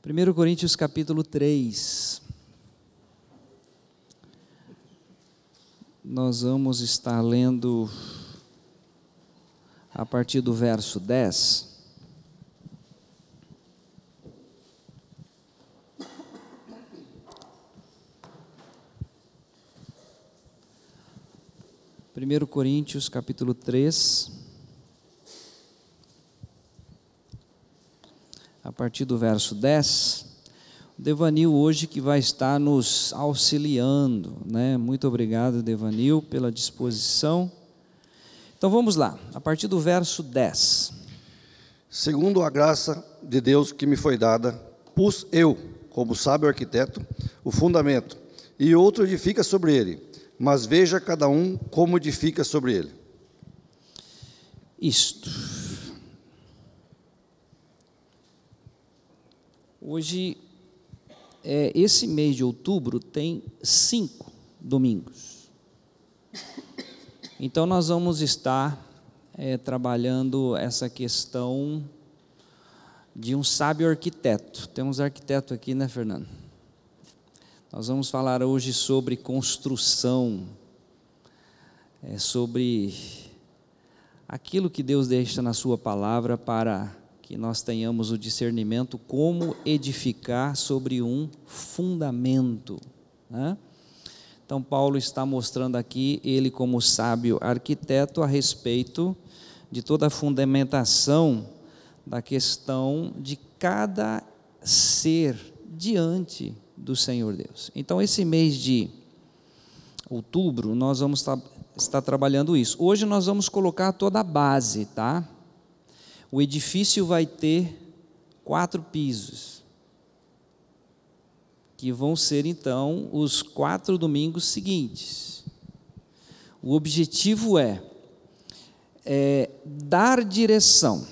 1 Coríntios capítulo 3. Nós vamos estar lendo a partir do verso 10. Primeiro Coríntios capítulo 3. Partir do verso 10. O Devanil hoje que vai estar nos auxiliando, né? Muito obrigado, Devanil, pela disposição. Então vamos lá, a partir do verso 10. Segundo a graça de Deus que me foi dada, pus eu, como sábio arquiteto, o fundamento, e outro edifica sobre ele, mas veja cada um como edifica sobre ele. Isto. Hoje, é, esse mês de outubro tem cinco domingos. Então, nós vamos estar é, trabalhando essa questão de um sábio arquiteto. Temos arquiteto aqui, né, Fernando? Nós vamos falar hoje sobre construção, é, sobre aquilo que Deus deixa na Sua palavra para que nós tenhamos o discernimento como edificar sobre um fundamento. Né? Então, Paulo está mostrando aqui, ele como sábio arquiteto, a respeito de toda a fundamentação da questão de cada ser diante do Senhor Deus. Então, esse mês de outubro, nós vamos estar, estar trabalhando isso. Hoje nós vamos colocar toda a base, tá? O edifício vai ter quatro pisos, que vão ser então os quatro domingos seguintes. O objetivo é, é dar direção,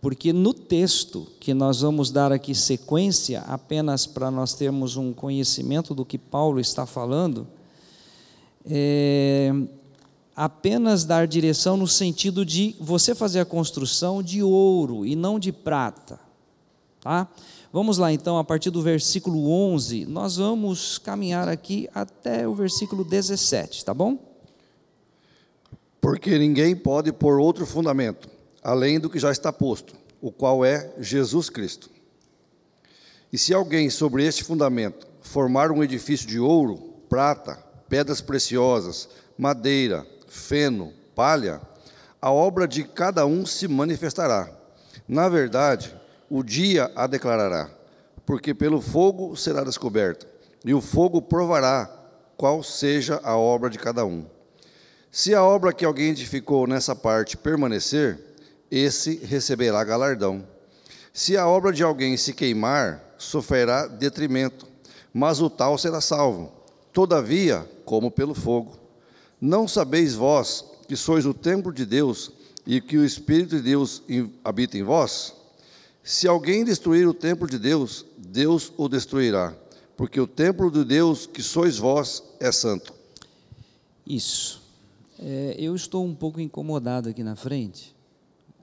porque no texto que nós vamos dar aqui sequência, apenas para nós termos um conhecimento do que Paulo está falando, é, apenas dar direção no sentido de você fazer a construção de ouro e não de prata. Tá? Vamos lá então, a partir do versículo 11, nós vamos caminhar aqui até o versículo 17, tá bom? Porque ninguém pode pôr outro fundamento, além do que já está posto, o qual é Jesus Cristo. E se alguém sobre este fundamento formar um edifício de ouro, prata, pedras preciosas, madeira, feno, palha, a obra de cada um se manifestará. Na verdade, o dia a declarará, porque pelo fogo será descoberto, e o fogo provará qual seja a obra de cada um. Se a obra que alguém edificou nessa parte permanecer, esse receberá galardão. Se a obra de alguém se queimar, sofrerá detrimento, mas o tal será salvo, todavia, como pelo fogo. Não sabeis vós que sois o templo de Deus e que o Espírito de Deus habita em vós? Se alguém destruir o templo de Deus, Deus o destruirá, porque o templo de Deus que sois vós é santo. Isso. É, eu estou um pouco incomodado aqui na frente.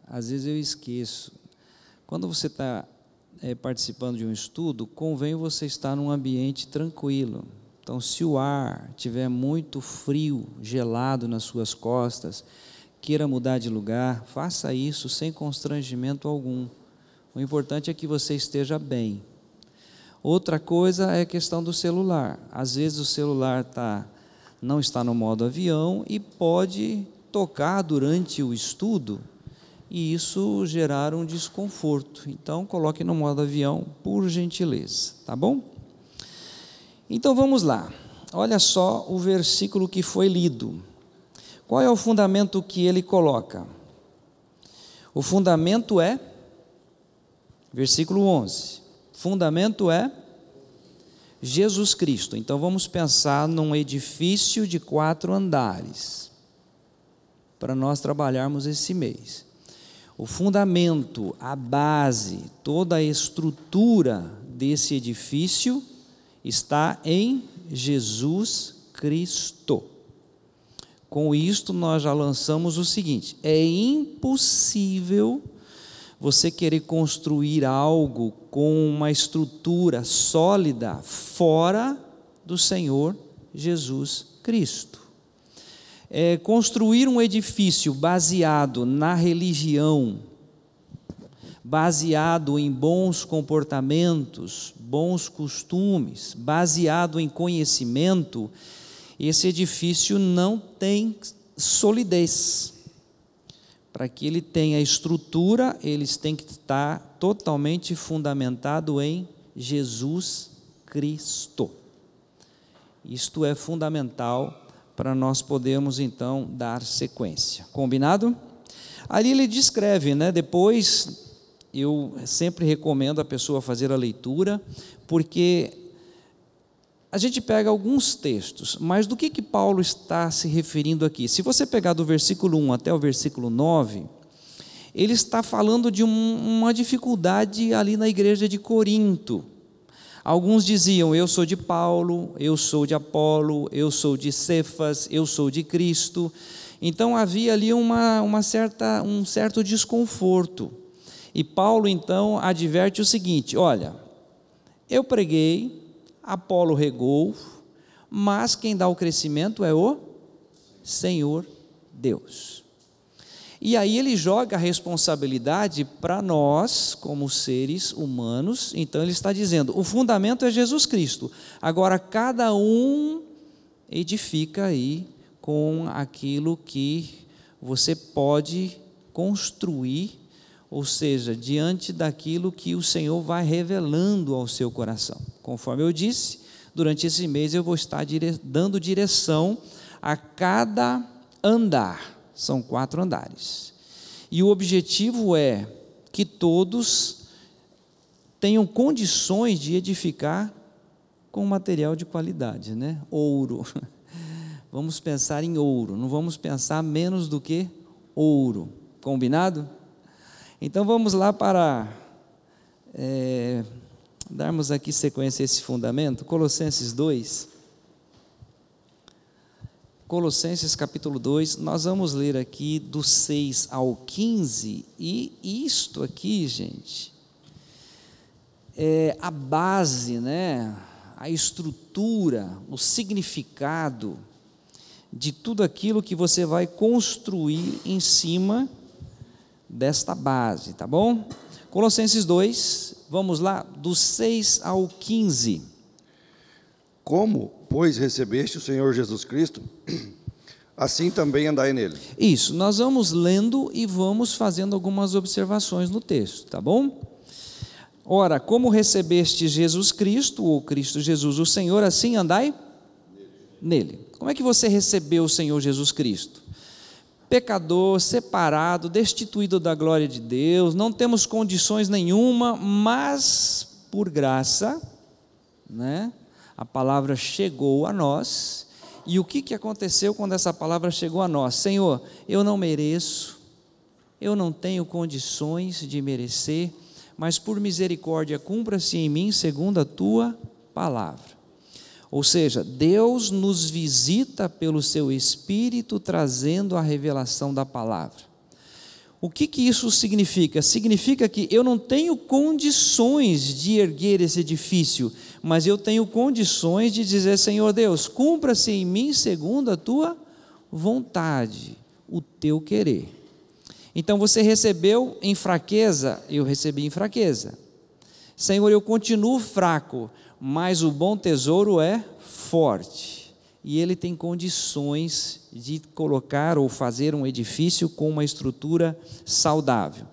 Às vezes eu esqueço. Quando você está é, participando de um estudo, convém você estar num ambiente tranquilo, então, se o ar tiver muito frio, gelado nas suas costas, queira mudar de lugar, faça isso sem constrangimento algum. O importante é que você esteja bem. Outra coisa é a questão do celular. Às vezes o celular tá, não está no modo avião e pode tocar durante o estudo e isso gerar um desconforto. Então, coloque no modo avião, por gentileza, tá bom? Então vamos lá. Olha só o versículo que foi lido. Qual é o fundamento que ele coloca? O fundamento é versículo 11. Fundamento é Jesus Cristo. Então vamos pensar num edifício de quatro andares para nós trabalharmos esse mês. O fundamento, a base, toda a estrutura desse edifício está em Jesus Cristo. Com isto, nós já lançamos o seguinte: é impossível você querer construir algo com uma estrutura sólida fora do Senhor Jesus Cristo. É, construir um edifício baseado na religião, baseado em bons comportamentos, bons costumes, baseado em conhecimento, esse edifício não tem solidez. Para que ele tenha estrutura, eles têm que estar totalmente fundamentado em Jesus Cristo. Isto é fundamental para nós podermos então dar sequência. Combinado? Ali ele descreve, né? Depois eu sempre recomendo a pessoa fazer a leitura, porque a gente pega alguns textos, mas do que, que Paulo está se referindo aqui? Se você pegar do versículo 1 até o versículo 9, ele está falando de um, uma dificuldade ali na igreja de Corinto. Alguns diziam: Eu sou de Paulo, eu sou de Apolo, eu sou de Cefas, eu sou de Cristo. Então havia ali uma, uma certa, um certo desconforto. E Paulo então adverte o seguinte: Olha, eu preguei, Apolo regou, mas quem dá o crescimento é o Senhor Deus. E aí ele joga a responsabilidade para nós, como seres humanos. Então ele está dizendo: o fundamento é Jesus Cristo. Agora cada um edifica aí com aquilo que você pode construir, ou seja, diante daquilo que o Senhor vai revelando ao seu coração. Conforme eu disse, durante esse mês eu vou estar dire dando direção a cada andar. São quatro andares. E o objetivo é que todos tenham condições de edificar com material de qualidade, né? Ouro. Vamos pensar em ouro, não vamos pensar menos do que ouro. Combinado? Então vamos lá para é, darmos aqui sequência a esse fundamento, Colossenses 2. Colossenses capítulo 2, nós vamos ler aqui do 6 ao 15, e isto aqui, gente, é a base, né, a estrutura, o significado de tudo aquilo que você vai construir em cima desta base, tá bom? Colossenses 2, vamos lá, do 6 ao 15. Como, pois, recebeste o Senhor Jesus Cristo, assim também andai nele. Isso, nós vamos lendo e vamos fazendo algumas observações no texto, tá bom? Ora, como recebeste Jesus Cristo, ou Cristo Jesus, o Senhor, assim andai nele. Como é que você recebeu o Senhor Jesus Cristo? Pecador, separado, destituído da glória de Deus, não temos condições nenhuma, mas por graça, né? A palavra chegou a nós. E o que, que aconteceu quando essa palavra chegou a nós? Senhor, eu não mereço, eu não tenho condições de merecer, mas por misericórdia cumpra-se em mim segundo a tua palavra. Ou seja, Deus nos visita pelo seu Espírito, trazendo a revelação da palavra. O que, que isso significa? Significa que eu não tenho condições de erguer esse edifício, mas eu tenho condições de dizer: Senhor Deus, cumpra-se em mim segundo a tua vontade, o teu querer. Então você recebeu em fraqueza, eu recebi em fraqueza. Senhor, eu continuo fraco, mas o bom tesouro é forte e ele tem condições de colocar ou fazer um edifício com uma estrutura saudável.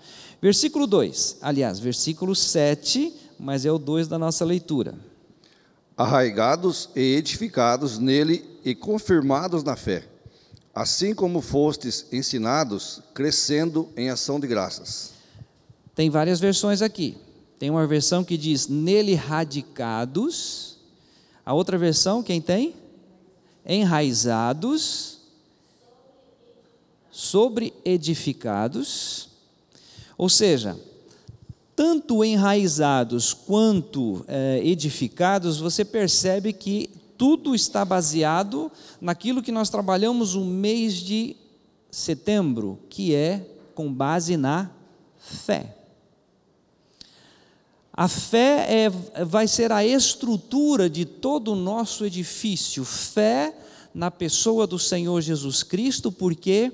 Versículo 2, aliás, versículo 7, mas é o 2 da nossa leitura. Arraigados e edificados nele e confirmados na fé, assim como fostes ensinados, crescendo em ação de graças. Tem várias versões aqui. Tem uma versão que diz nele radicados. A outra versão, quem tem? Enraizados, sobre edificados. Ou seja, tanto enraizados quanto é, edificados, você percebe que tudo está baseado naquilo que nós trabalhamos o mês de setembro, que é com base na fé. A fé é, vai ser a estrutura de todo o nosso edifício. Fé na pessoa do Senhor Jesus Cristo, porque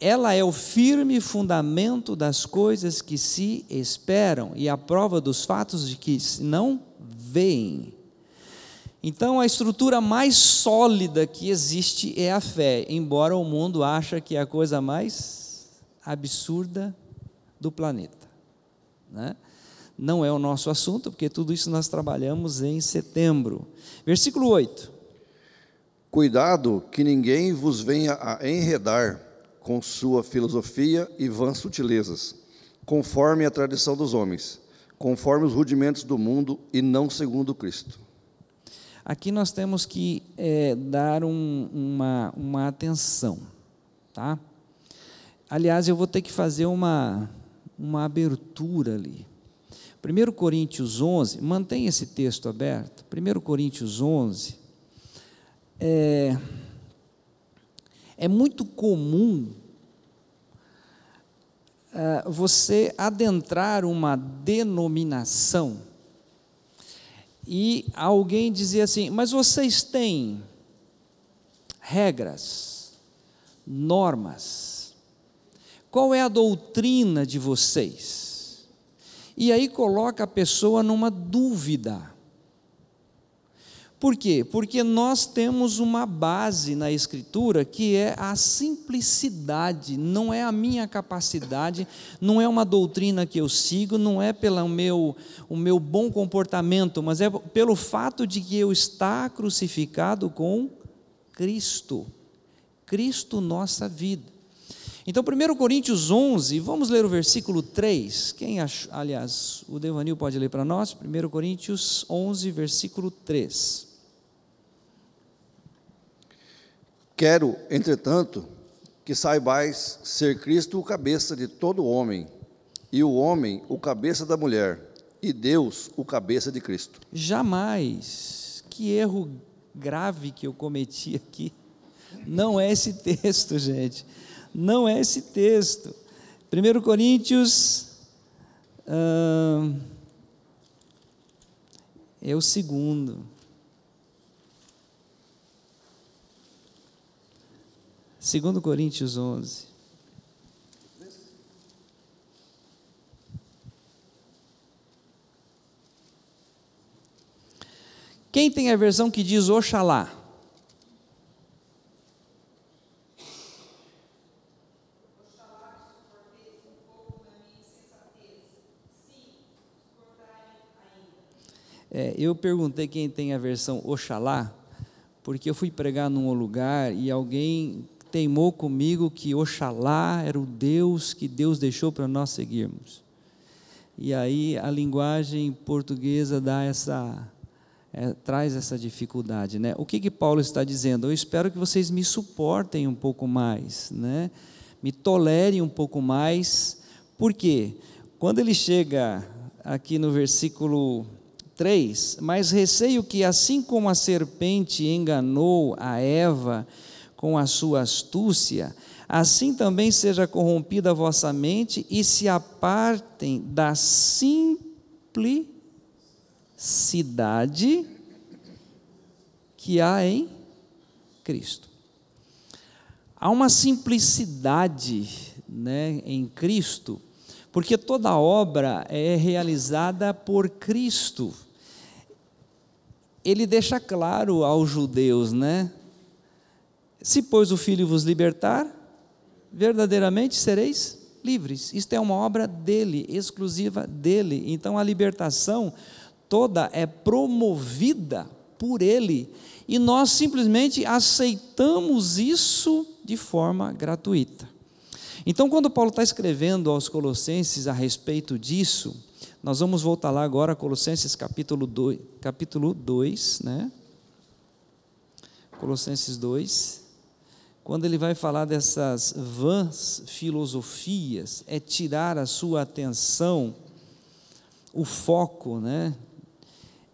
ela é o firme fundamento das coisas que se esperam e a prova dos fatos de que não veem. Então, a estrutura mais sólida que existe é a fé, embora o mundo ache que é a coisa mais absurda do planeta. Né? Não é o nosso assunto, porque tudo isso nós trabalhamos em setembro. Versículo 8. Cuidado que ninguém vos venha a enredar com sua filosofia e vãs sutilezas, conforme a tradição dos homens, conforme os rudimentos do mundo e não segundo Cristo. Aqui nós temos que é, dar um, uma, uma atenção, tá? Aliás, eu vou ter que fazer uma, uma abertura ali. 1 Coríntios 11, mantém esse texto aberto. 1 Coríntios 11. É, é muito comum uh, você adentrar uma denominação e alguém dizer assim: Mas vocês têm regras, normas, qual é a doutrina de vocês? E aí coloca a pessoa numa dúvida. Por quê? Porque nós temos uma base na Escritura que é a simplicidade, não é a minha capacidade, não é uma doutrina que eu sigo, não é pelo meu, o meu bom comportamento, mas é pelo fato de que eu estar crucificado com Cristo. Cristo, nossa vida. Então, 1 Coríntios 11, vamos ler o versículo 3. Quem, ach, aliás, o Devanil pode ler para nós? 1 Coríntios 11, versículo 3. Quero, entretanto, que saibais ser Cristo o cabeça de todo homem, e o homem o cabeça da mulher, e Deus o cabeça de Cristo. Jamais, que erro grave que eu cometi aqui. Não é esse texto, gente. Não é esse texto. 1 Coríntios. Hum, é o segundo. 2 Coríntios 11. Quem tem a versão que diz Oxalá? É, eu perguntei quem tem a versão Oxalá, porque eu fui pregar num lugar e alguém teimou comigo que Oxalá era o Deus que Deus deixou para nós seguirmos. E aí a linguagem portuguesa dá essa, é, traz essa dificuldade, né? O que que Paulo está dizendo? Eu espero que vocês me suportem um pouco mais, né? Me tolerem um pouco mais, porque quando ele chega aqui no versículo 3, mas receio que assim como a serpente enganou a Eva com a sua astúcia, assim também seja corrompida a vossa mente e se apartem da simplicidade que há em Cristo. Há uma simplicidade né, em Cristo, porque toda obra é realizada por Cristo. Ele deixa claro aos judeus, né? Se, pois, o Filho vos libertar, verdadeiramente sereis livres. Isto é uma obra dele, exclusiva dele. Então a libertação toda é promovida por ele. E nós simplesmente aceitamos isso de forma gratuita. Então, quando Paulo está escrevendo aos Colossenses a respeito disso, nós vamos voltar lá agora, Colossenses capítulo 2, capítulo 2 né? Colossenses 2 quando ele vai falar dessas vãs filosofias, é tirar a sua atenção, o foco, né?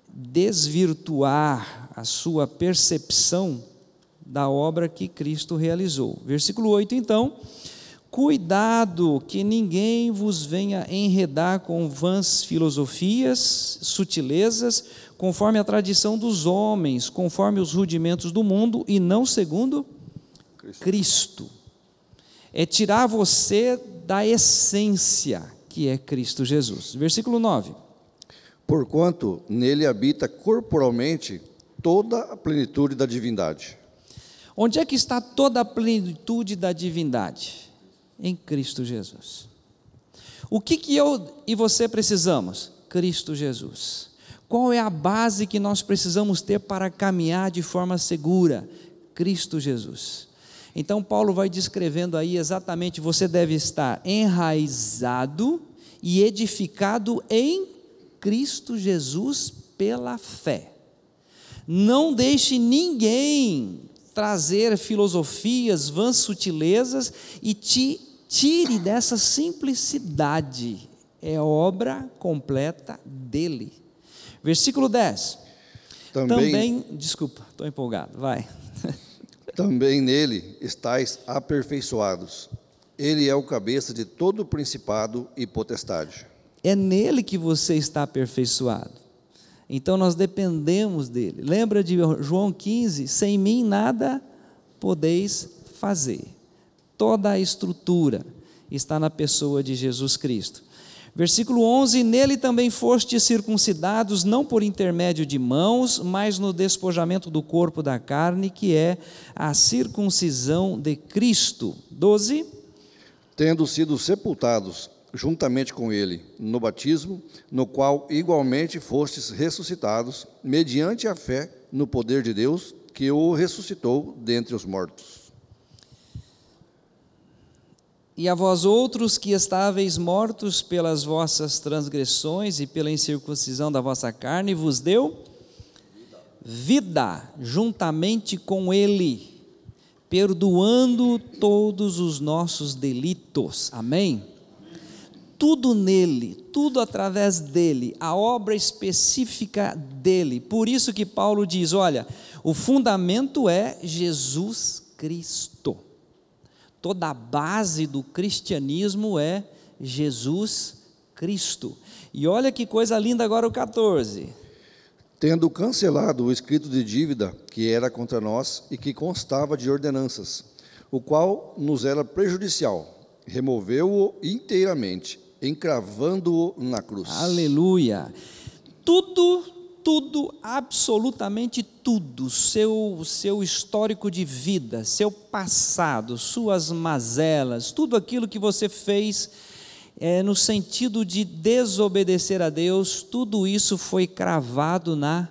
desvirtuar a sua percepção da obra que Cristo realizou. Versículo 8, então, Cuidado que ninguém vos venha enredar com vãs filosofias, sutilezas, conforme a tradição dos homens, conforme os rudimentos do mundo e não segundo Cristo. Cristo. É tirar você da essência que é Cristo Jesus. Versículo 9. Porquanto nele habita corporalmente toda a plenitude da divindade. Onde é que está toda a plenitude da divindade? Em Cristo Jesus. O que, que eu e você precisamos? Cristo Jesus. Qual é a base que nós precisamos ter para caminhar de forma segura? Cristo Jesus. Então, Paulo vai descrevendo aí exatamente: você deve estar enraizado e edificado em Cristo Jesus pela fé. Não deixe ninguém trazer filosofias, vãs sutilezas e te tire dessa simplicidade. É obra completa dele. Versículo 10. Também, Também desculpa, estou empolgado, vai. Também nele estáis aperfeiçoados. Ele é o cabeça de todo principado e potestade. É nele que você está aperfeiçoado. Então nós dependemos dele. Lembra de João 15? Sem mim nada podeis fazer. Toda a estrutura está na pessoa de Jesus Cristo. Versículo 11: Nele também fostes circuncidados, não por intermédio de mãos, mas no despojamento do corpo da carne, que é a circuncisão de Cristo. 12: Tendo sido sepultados juntamente com ele no batismo, no qual igualmente fostes ressuscitados, mediante a fé no poder de Deus, que o ressuscitou dentre os mortos. E a vós outros que estáveis mortos pelas vossas transgressões e pela incircuncisão da vossa carne, vos deu vida juntamente com Ele, perdoando todos os nossos delitos. Amém? Tudo nele, tudo através dele, a obra específica dele. Por isso que Paulo diz: olha, o fundamento é Jesus Cristo. Toda a base do cristianismo é Jesus Cristo. E olha que coisa linda agora o 14. Tendo cancelado o escrito de dívida que era contra nós e que constava de ordenanças, o qual nos era prejudicial, removeu-o inteiramente, encravando-o na cruz. Aleluia. Tudo tudo, absolutamente tudo, seu, seu histórico de vida, seu passado, suas mazelas, tudo aquilo que você fez é, no sentido de desobedecer a Deus, tudo isso foi cravado na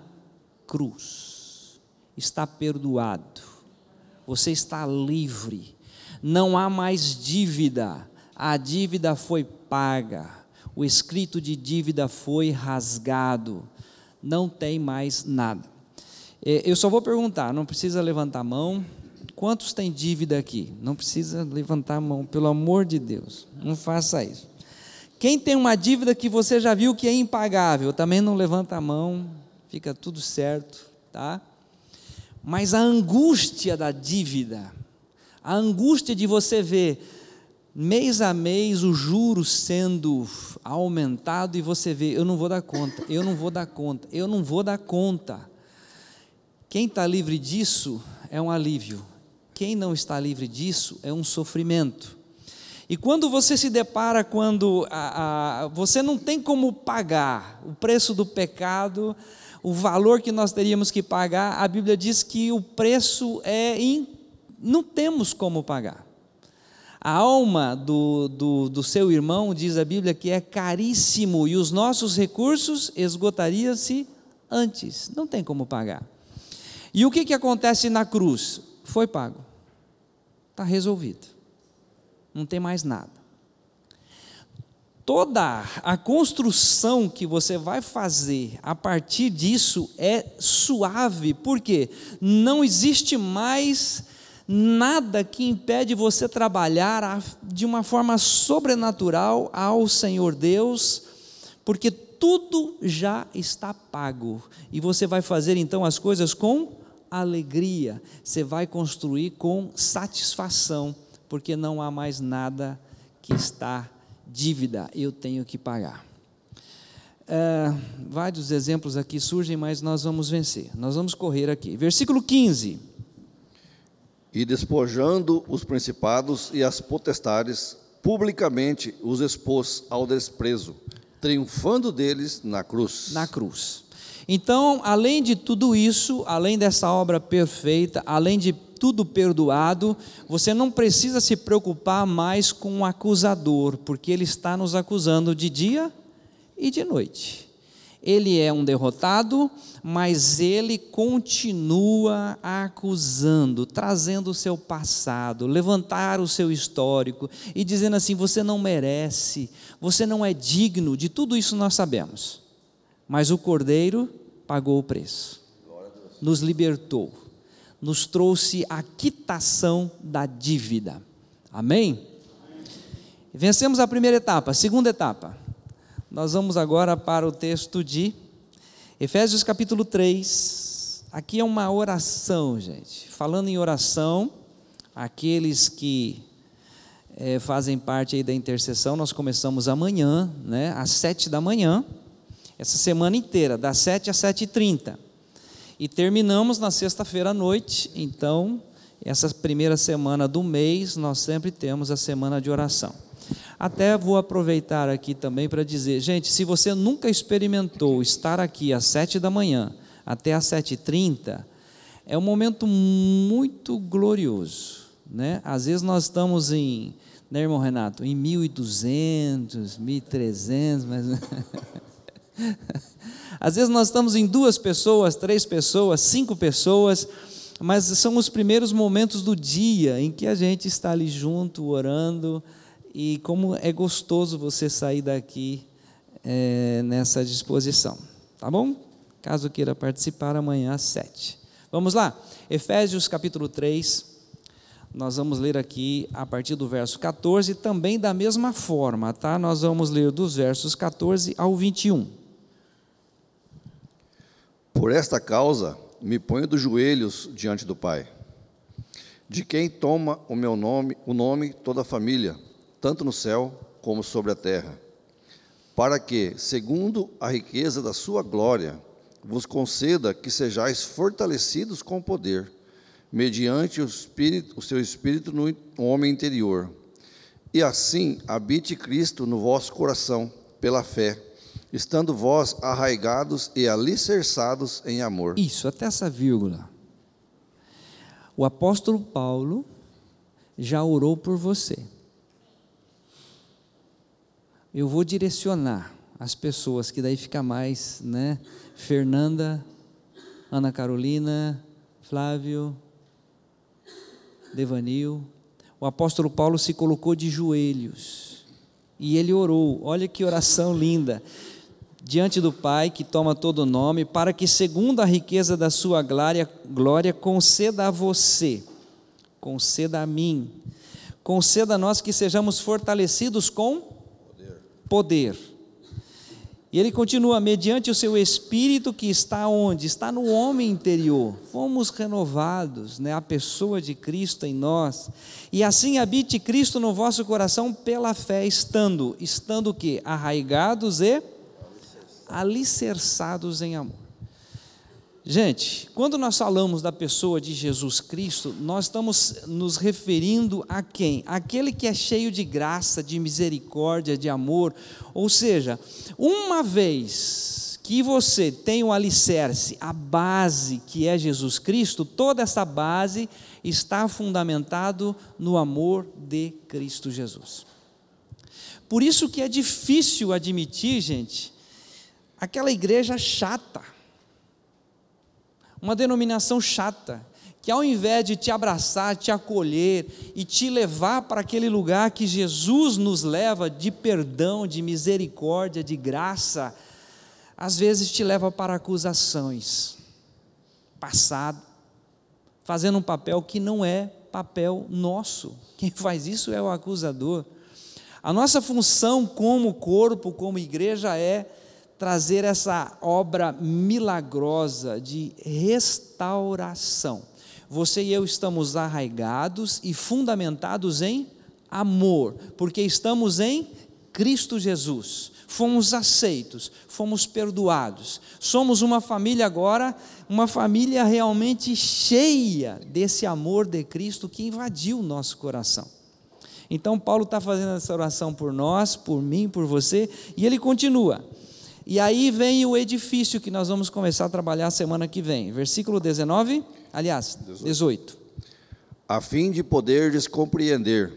cruz. Está perdoado, você está livre, não há mais dívida, a dívida foi paga, o escrito de dívida foi rasgado não tem mais nada. É, eu só vou perguntar, não precisa levantar a mão. Quantos tem dívida aqui? Não precisa levantar a mão, pelo amor de Deus, não faça isso. Quem tem uma dívida que você já viu que é impagável, também não levanta a mão, fica tudo certo, tá? Mas a angústia da dívida, a angústia de você ver mês a mês o juro sendo aumentado e você vê, eu não vou dar conta, eu não vou dar conta, eu não vou dar conta. Quem está livre disso é um alívio, quem não está livre disso é um sofrimento. E quando você se depara, quando a, a, você não tem como pagar o preço do pecado, o valor que nós teríamos que pagar, a Bíblia diz que o preço é in, não temos como pagar. A alma do, do, do, seu irmão, diz a Bíblia, que é caríssimo e os nossos recursos esgotariam-se antes, não tem como pagar. E o que, que acontece na cruz? Foi pago, está resolvido, não tem mais nada. Toda a construção que você vai fazer a partir disso é suave, porque não existe mais nada que impede você trabalhar de uma forma sobrenatural ao Senhor Deus, porque tudo já está pago e você vai fazer então as coisas com alegria, você vai construir com satisfação, porque não há mais nada que está dívida, eu tenho que pagar. É, vários exemplos aqui surgem, mas nós vamos vencer. Nós vamos correr aqui. Versículo 15. E despojando os principados e as potestades, publicamente os expôs ao desprezo, triunfando deles na cruz. Na cruz. Então, além de tudo isso, além dessa obra perfeita, além de tudo perdoado, você não precisa se preocupar mais com o acusador, porque ele está nos acusando de dia e de noite. Ele é um derrotado, mas ele continua acusando, trazendo o seu passado, levantar o seu histórico e dizendo assim: você não merece, você não é digno, de tudo isso nós sabemos. Mas o Cordeiro pagou o preço, nos libertou, nos trouxe a quitação da dívida. Amém? Vencemos a primeira etapa, segunda etapa. Nós vamos agora para o texto de Efésios capítulo 3. Aqui é uma oração, gente. Falando em oração, aqueles que é, fazem parte aí da intercessão, nós começamos amanhã, né, às sete da manhã, essa semana inteira, das sete às sete e trinta. E terminamos na sexta-feira à noite, então, essa primeira semana do mês, nós sempre temos a semana de oração. Até vou aproveitar aqui também para dizer, gente, se você nunca experimentou estar aqui às sete da manhã até às sete e trinta, é um momento muito glorioso, né? Às vezes nós estamos em, né, irmão Renato, em 1.200, 1.300, mas... Às vezes nós estamos em duas pessoas, três pessoas, cinco pessoas, mas são os primeiros momentos do dia em que a gente está ali junto, orando, e como é gostoso você sair daqui é, nessa disposição. Tá bom? Caso queira participar, amanhã às sete. Vamos lá? Efésios capítulo 3. Nós vamos ler aqui a partir do verso 14, também da mesma forma, tá? Nós vamos ler dos versos 14 ao 21. Por esta causa, me ponho dos joelhos diante do Pai, de quem toma o meu nome, o nome toda a família tanto no céu como sobre a terra, para que, segundo a riqueza da sua glória, vos conceda que sejais fortalecidos com poder, mediante o, espírito, o seu espírito no homem interior, e assim habite Cristo no vosso coração, pela fé, estando vós arraigados e alicerçados em amor. Isso, até essa vírgula. O apóstolo Paulo já orou por você eu vou direcionar as pessoas, que daí fica mais, né? Fernanda, Ana Carolina, Flávio, Devanil. O apóstolo Paulo se colocou de joelhos e ele orou. Olha que oração linda. Diante do Pai, que toma todo o nome, para que, segundo a riqueza da sua glória, glória conceda a você, conceda a mim, conceda a nós que sejamos fortalecidos com poder. E ele continua, mediante o seu espírito que está onde? Está no homem interior. Fomos renovados, né? a pessoa de Cristo em nós. E assim habite Cristo no vosso coração pela fé, estando, estando o quê? Arraigados e alicerçados em amor. Gente, quando nós falamos da pessoa de Jesus Cristo, nós estamos nos referindo a quem? Aquele que é cheio de graça, de misericórdia, de amor. Ou seja, uma vez que você tem o alicerce, a base que é Jesus Cristo, toda essa base está fundamentado no amor de Cristo Jesus. Por isso que é difícil admitir, gente, aquela igreja chata uma denominação chata, que ao invés de te abraçar, te acolher e te levar para aquele lugar que Jesus nos leva de perdão, de misericórdia, de graça, às vezes te leva para acusações, passado, fazendo um papel que não é papel nosso. Quem faz isso é o acusador. A nossa função como corpo, como igreja é trazer essa obra milagrosa de restauração. você e eu estamos arraigados e fundamentados em amor, porque estamos em Cristo Jesus. Fomos aceitos, fomos perdoados. Somos uma família agora, uma família realmente cheia desse amor de Cristo que invadiu o nosso coração. Então, Paulo está fazendo essa oração por nós, por mim, por você, e ele continua. E aí vem o edifício que nós vamos começar a trabalhar semana que vem. Versículo 19, aliás, 18. A fim de poderes compreender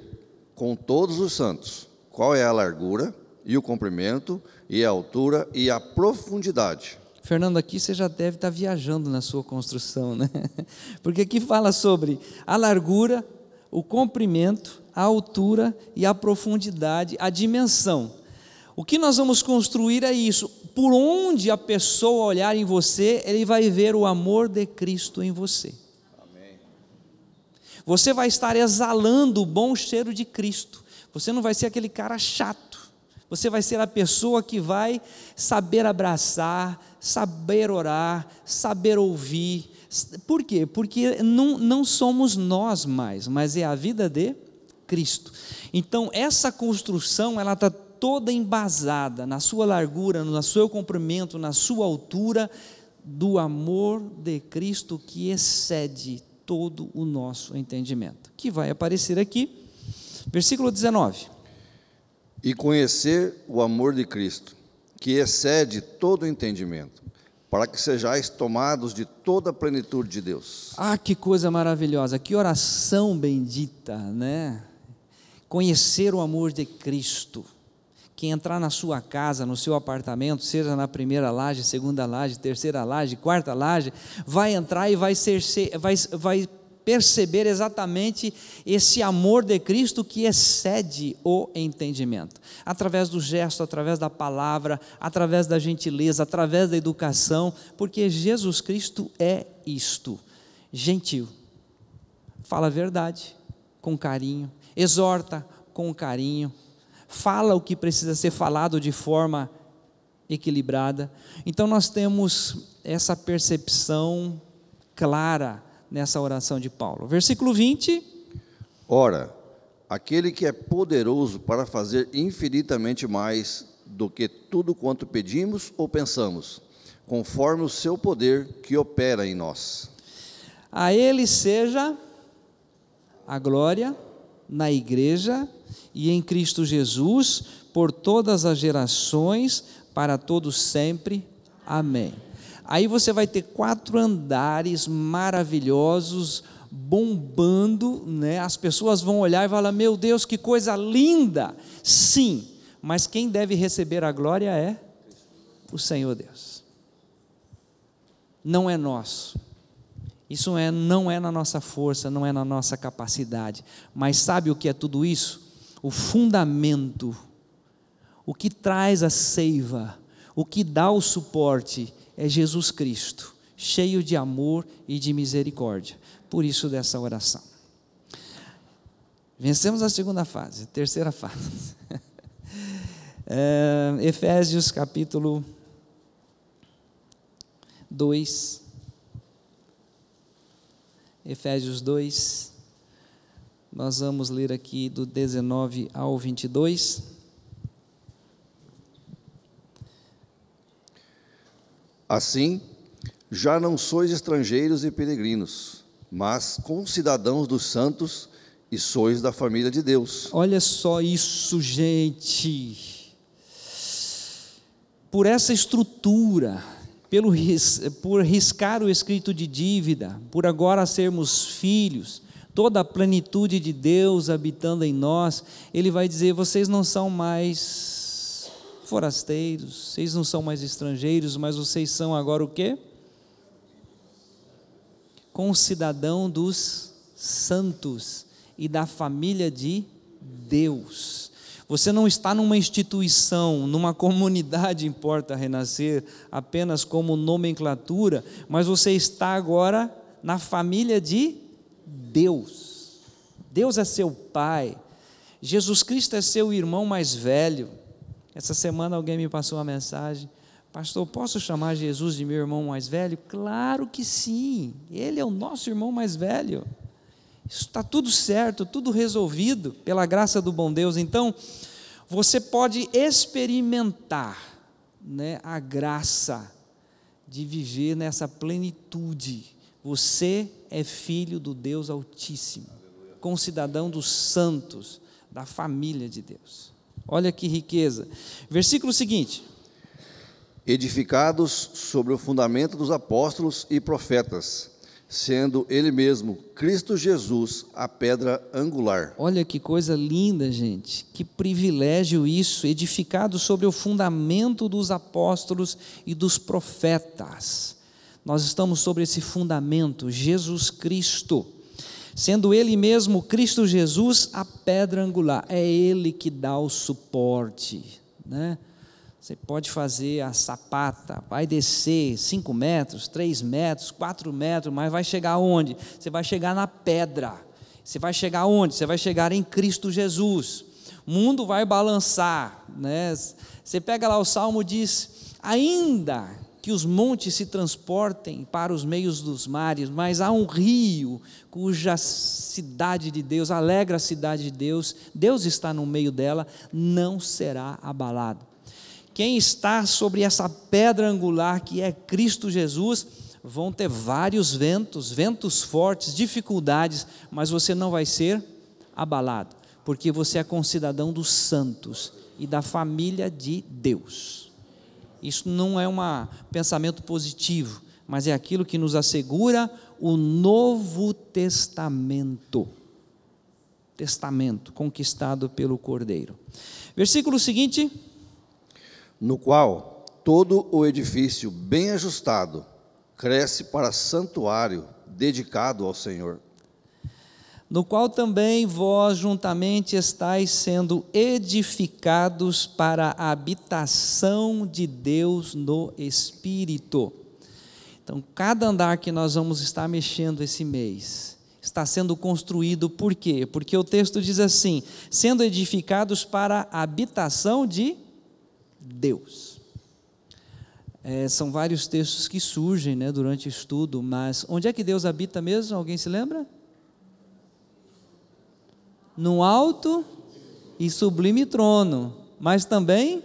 com todos os santos qual é a largura e o comprimento e a altura e a profundidade. Fernando, aqui você já deve estar viajando na sua construção, né? Porque aqui fala sobre a largura, o comprimento, a altura e a profundidade, a dimensão. O que nós vamos construir é isso. Por onde a pessoa olhar em você, ele vai ver o amor de Cristo em você. Amém. Você vai estar exalando o bom cheiro de Cristo. Você não vai ser aquele cara chato. Você vai ser a pessoa que vai saber abraçar, saber orar, saber ouvir. Por quê? Porque não, não somos nós mais, mas é a vida de Cristo. Então, essa construção, ela está toda embasada na sua largura, no seu comprimento, na sua altura, do amor de Cristo que excede todo o nosso entendimento. Que vai aparecer aqui, versículo 19. E conhecer o amor de Cristo, que excede todo o entendimento, para que sejais tomados de toda a plenitude de Deus. Ah, que coisa maravilhosa, que oração bendita, né? conhecer o amor de Cristo. Quem entrar na sua casa, no seu apartamento, seja na primeira laje, segunda laje, terceira laje, quarta laje, vai entrar e vai, ser, vai, vai perceber exatamente esse amor de Cristo que excede o entendimento. Através do gesto, através da palavra, através da gentileza, através da educação, porque Jesus Cristo é isto: gentil, fala a verdade, com carinho, exorta com carinho, fala o que precisa ser falado de forma equilibrada. Então nós temos essa percepção clara nessa oração de Paulo. Versículo 20. Ora, aquele que é poderoso para fazer infinitamente mais do que tudo quanto pedimos ou pensamos, conforme o seu poder que opera em nós. A ele seja a glória na igreja e em Cristo Jesus por todas as gerações, para todos sempre. Amém. Aí você vai ter quatro andares maravilhosos, bombando, né? As pessoas vão olhar e falar: Meu Deus, que coisa linda! Sim, mas quem deve receber a glória é o Senhor Deus. Não é nosso. Isso é, não é na nossa força, não é na nossa capacidade. Mas sabe o que é tudo isso? O fundamento, o que traz a seiva, o que dá o suporte é Jesus Cristo, cheio de amor e de misericórdia. Por isso dessa oração. Vencemos a segunda fase, terceira fase. É, Efésios capítulo 2. Efésios 2, nós vamos ler aqui do 19 ao 22. Assim, já não sois estrangeiros e peregrinos, mas concidadãos dos santos e sois da família de Deus. Olha só isso, gente. Por essa estrutura, pelo, por riscar o escrito de dívida, por agora sermos filhos, toda a plenitude de Deus habitando em nós, Ele vai dizer: vocês não são mais forasteiros, vocês não são mais estrangeiros, mas vocês são agora o quê? Concidadão dos santos e da família de Deus. Você não está numa instituição, numa comunidade, importa renascer, apenas como nomenclatura, mas você está agora na família de Deus. Deus é seu pai. Jesus Cristo é seu irmão mais velho. Essa semana alguém me passou uma mensagem. Pastor, posso chamar Jesus de meu irmão mais velho? Claro que sim, ele é o nosso irmão mais velho. Está tudo certo, tudo resolvido pela graça do bom Deus. Então, você pode experimentar né, a graça de viver nessa plenitude. Você é filho do Deus Altíssimo, concidadão dos santos, da família de Deus. Olha que riqueza. Versículo seguinte: Edificados sobre o fundamento dos apóstolos e profetas, sendo Ele mesmo, Cristo Jesus, a pedra angular. Olha que coisa linda, gente. Que privilégio isso, edificado sobre o fundamento dos apóstolos e dos profetas. Nós estamos sobre esse fundamento, Jesus Cristo. Sendo Ele mesmo, Cristo Jesus, a pedra angular. É Ele que dá o suporte, né? Você pode fazer a sapata, vai descer 5 metros, 3 metros, 4 metros, mas vai chegar onde? Você vai chegar na pedra. Você vai chegar onde? Você vai chegar em Cristo Jesus. O mundo vai balançar. Né? Você pega lá o salmo diz: ainda que os montes se transportem para os meios dos mares, mas há um rio cuja cidade de Deus, alegra a cidade de Deus, Deus está no meio dela, não será abalado. Quem está sobre essa pedra angular que é Cristo Jesus, vão ter vários ventos, ventos fortes, dificuldades, mas você não vai ser abalado, porque você é concidadão dos santos e da família de Deus. Isso não é um pensamento positivo, mas é aquilo que nos assegura o Novo Testamento. Testamento conquistado pelo Cordeiro. Versículo seguinte no qual todo o edifício bem ajustado cresce para santuário dedicado ao Senhor. No qual também vós juntamente estáis sendo edificados para a habitação de Deus no Espírito. Então, cada andar que nós vamos estar mexendo esse mês está sendo construído por quê? Porque o texto diz assim: sendo edificados para a habitação de Deus. É, são vários textos que surgem né, durante o estudo, mas onde é que Deus habita mesmo? Alguém se lembra? No alto e sublime trono, mas também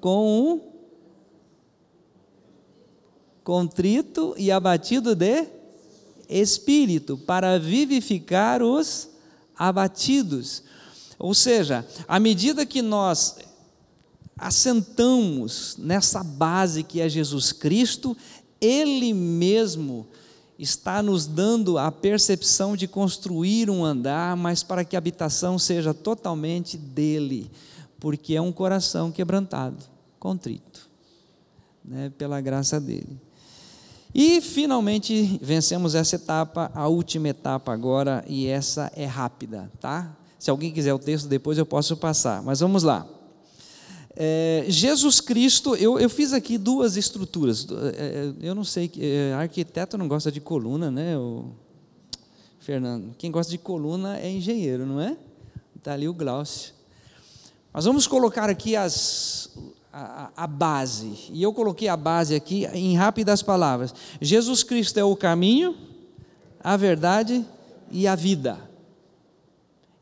com um contrito e abatido de espírito, para vivificar os abatidos. Ou seja, à medida que nós assentamos nessa base que é Jesus Cristo, Ele mesmo está nos dando a percepção de construir um andar, mas para que a habitação seja totalmente dele, porque é um coração quebrantado, contrito, né, pela graça dele. E finalmente vencemos essa etapa, a última etapa agora, e essa é rápida, tá? Se alguém quiser o texto, depois eu posso passar, mas vamos lá. É, Jesus Cristo, eu, eu fiz aqui duas estruturas. É, é eu não sei, é, arquiteto não gosta de coluna, né? O Fernando, quem gosta de coluna é engenheiro, não é? Está ali o Glaucio. Mas vamos colocar aqui as, a, a, base. E eu coloquei a base aqui em rápidas palavras. Jesus Cristo é o caminho, a verdade e a vida.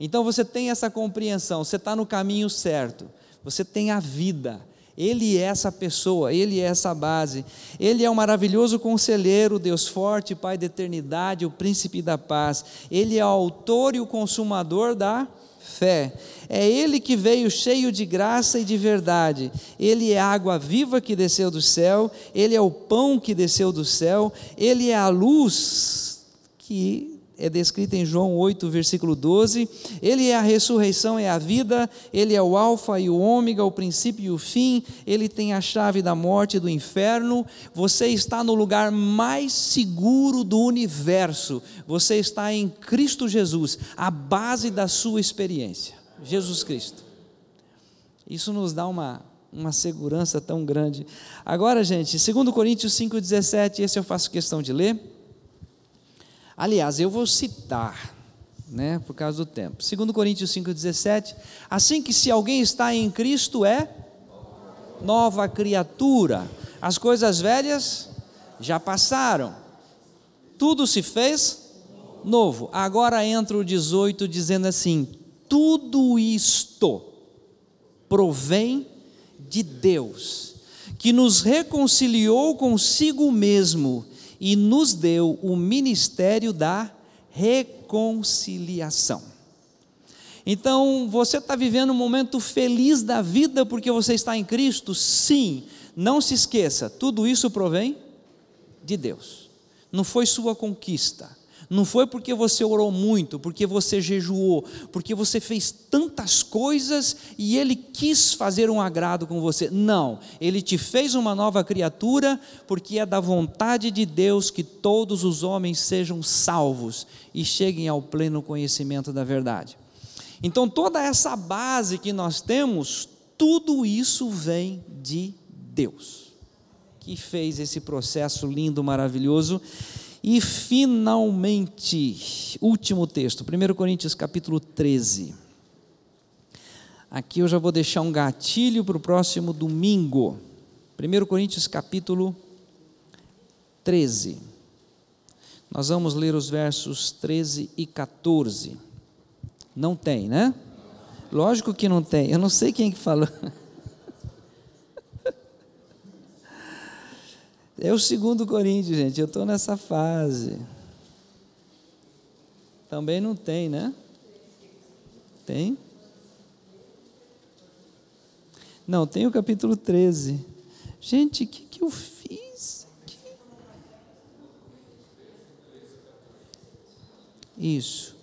Então você tem essa compreensão, você está no caminho certo você tem a vida. Ele é essa pessoa, Ele é essa base. Ele é o maravilhoso conselheiro, Deus forte, Pai da eternidade, o príncipe da paz. Ele é o autor e o consumador da fé. É Ele que veio cheio de graça e de verdade. Ele é a água viva que desceu do céu. Ele é o pão que desceu do céu. Ele é a luz que é descrita em João 8, versículo 12. Ele é a ressurreição é a vida, ele é o Alfa e o Ômega, o princípio e o fim, ele tem a chave da morte e do inferno. Você está no lugar mais seguro do universo. Você está em Cristo Jesus, a base da sua experiência. Jesus Cristo. Isso nos dá uma, uma segurança tão grande. Agora, gente, 2 Coríntios 5,17, esse eu faço questão de ler. Aliás, eu vou citar, né, por causa do tempo. 2 Coríntios 5,17, assim que se alguém está em Cristo é nova criatura. As coisas velhas já passaram. Tudo se fez novo. Agora entra o 18 dizendo assim: tudo isto provém de Deus, que nos reconciliou consigo mesmo e nos deu o ministério da reconciliação. Então, você está vivendo um momento feliz da vida porque você está em Cristo? Sim, não se esqueça, tudo isso provém de Deus, não foi sua conquista não foi porque você orou muito, porque você jejuou, porque você fez tantas coisas e Ele quis fazer um agrado com você. Não, Ele te fez uma nova criatura, porque é da vontade de Deus que todos os homens sejam salvos e cheguem ao pleno conhecimento da verdade. Então, toda essa base que nós temos, tudo isso vem de Deus, que fez esse processo lindo, maravilhoso e finalmente, último texto, 1 Coríntios capítulo 13. Aqui eu já vou deixar um gatilho para o próximo domingo. 1 Coríntios capítulo 13. Nós vamos ler os versos 13 e 14. Não tem, né? Lógico que não tem. Eu não sei quem que falou. É o segundo Coríntios, gente. Eu estou nessa fase. Também não tem, né? Tem? Não, tem o capítulo 13. Gente, o que, que eu fiz aqui? Isso.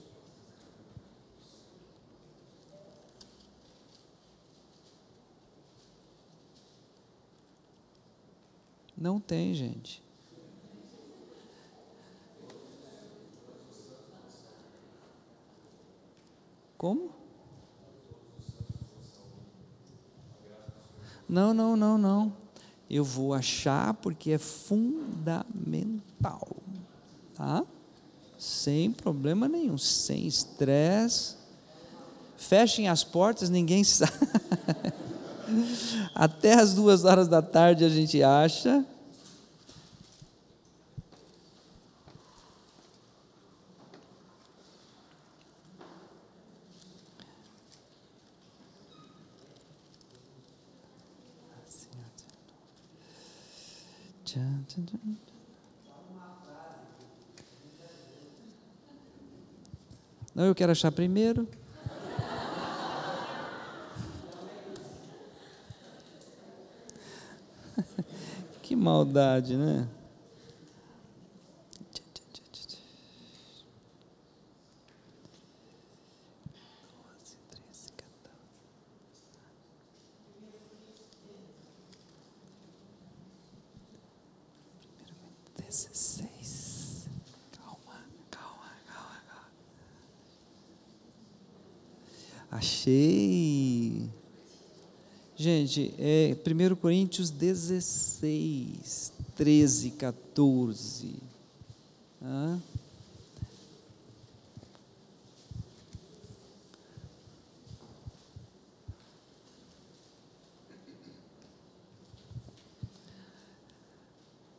Não tem, gente. Como? Não, não, não, não. Eu vou achar porque é fundamental. Tá? Sem problema nenhum, sem estresse. Fechem as portas, ninguém sabe. Até as duas horas da tarde a gente acha. Não, eu quero achar primeiro. que maldade, né? Gente, é 1 Coríntios 16, 13, 14. Hã?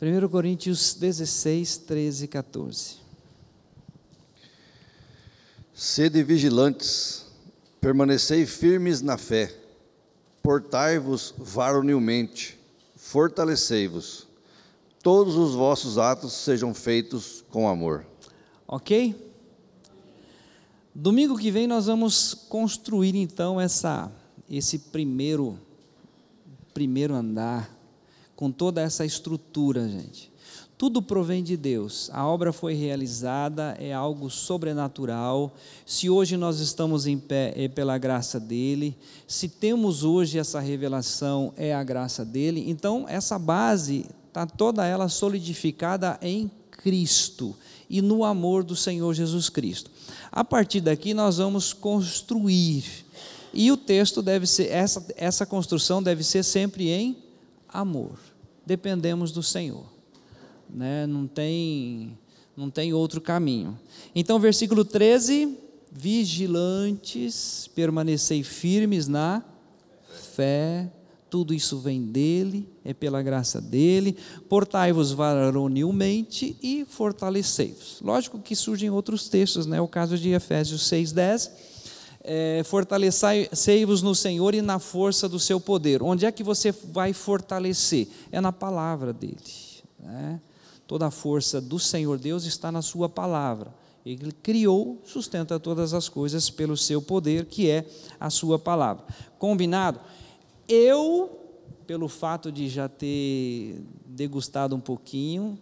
Primeiro Coríntios 16, 13 e 14. Sede vigilantes, permanecei firmes na fé, portai-vos varonilmente, fortalecei-vos, todos os vossos atos sejam feitos com amor. Ok? Domingo que vem nós vamos construir então essa, esse primeiro, primeiro andar, com toda essa estrutura, gente. Tudo provém de Deus. A obra foi realizada, é algo sobrenatural. Se hoje nós estamos em pé, é pela graça dele. Se temos hoje essa revelação, é a graça dele. Então, essa base está toda ela solidificada em Cristo e no amor do Senhor Jesus Cristo. A partir daqui, nós vamos construir. E o texto deve ser, essa, essa construção deve ser sempre em amor. Dependemos do Senhor né? não, tem, não tem outro caminho. Então, versículo 13: vigilantes, permanecei firmes na fé, tudo isso vem dele, é pela graça dele. Portai-vos varonilmente e fortalecei-vos. Lógico que surgem outros textos, né? O caso de Efésios 6:10, é, fortalecei-vos no Senhor e na força do seu poder. Onde é que você vai fortalecer? É na palavra dele. Né? Toda a força do Senhor Deus está na sua palavra. Ele criou, sustenta todas as coisas pelo seu poder, que é a sua palavra. Combinado? Eu, pelo fato de já ter degustado um pouquinho,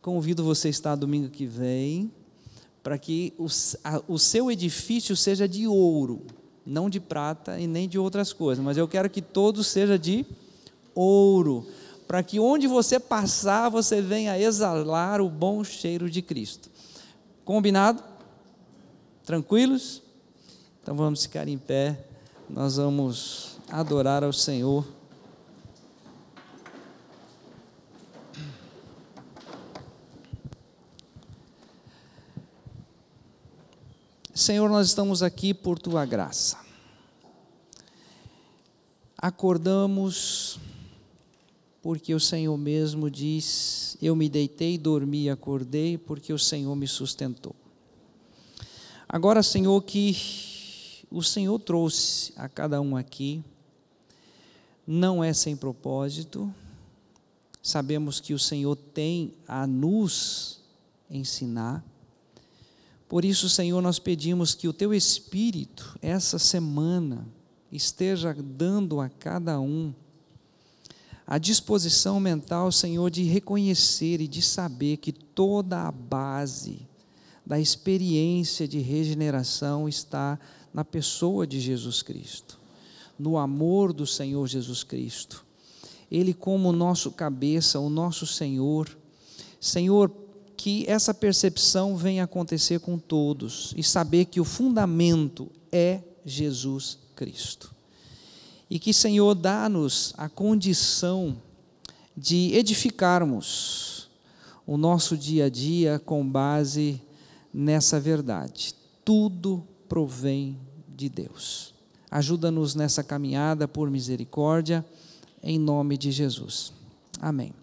convido você a estar domingo que vem, para que o, a, o seu edifício seja de ouro, não de prata e nem de outras coisas, mas eu quero que todo seja de ouro, para que onde você passar, você venha exalar o bom cheiro de Cristo. Combinado? Tranquilos? Então vamos ficar em pé, nós vamos adorar ao Senhor. Senhor, nós estamos aqui por tua graça. Acordamos porque o Senhor mesmo diz: Eu me deitei, dormi e acordei, porque o Senhor me sustentou. Agora, Senhor, que o Senhor trouxe a cada um aqui, não é sem propósito, sabemos que o Senhor tem a nos ensinar. Por isso, Senhor, nós pedimos que o Teu Espírito, essa semana, esteja dando a cada um a disposição mental, Senhor, de reconhecer e de saber que toda a base da experiência de regeneração está na pessoa de Jesus Cristo, no amor do Senhor Jesus Cristo. Ele, como nosso cabeça, o nosso Senhor. Senhor, que essa percepção venha acontecer com todos e saber que o fundamento é Jesus Cristo. E que, Senhor, dá-nos a condição de edificarmos o nosso dia a dia com base nessa verdade. Tudo provém de Deus. Ajuda-nos nessa caminhada por misericórdia, em nome de Jesus. Amém.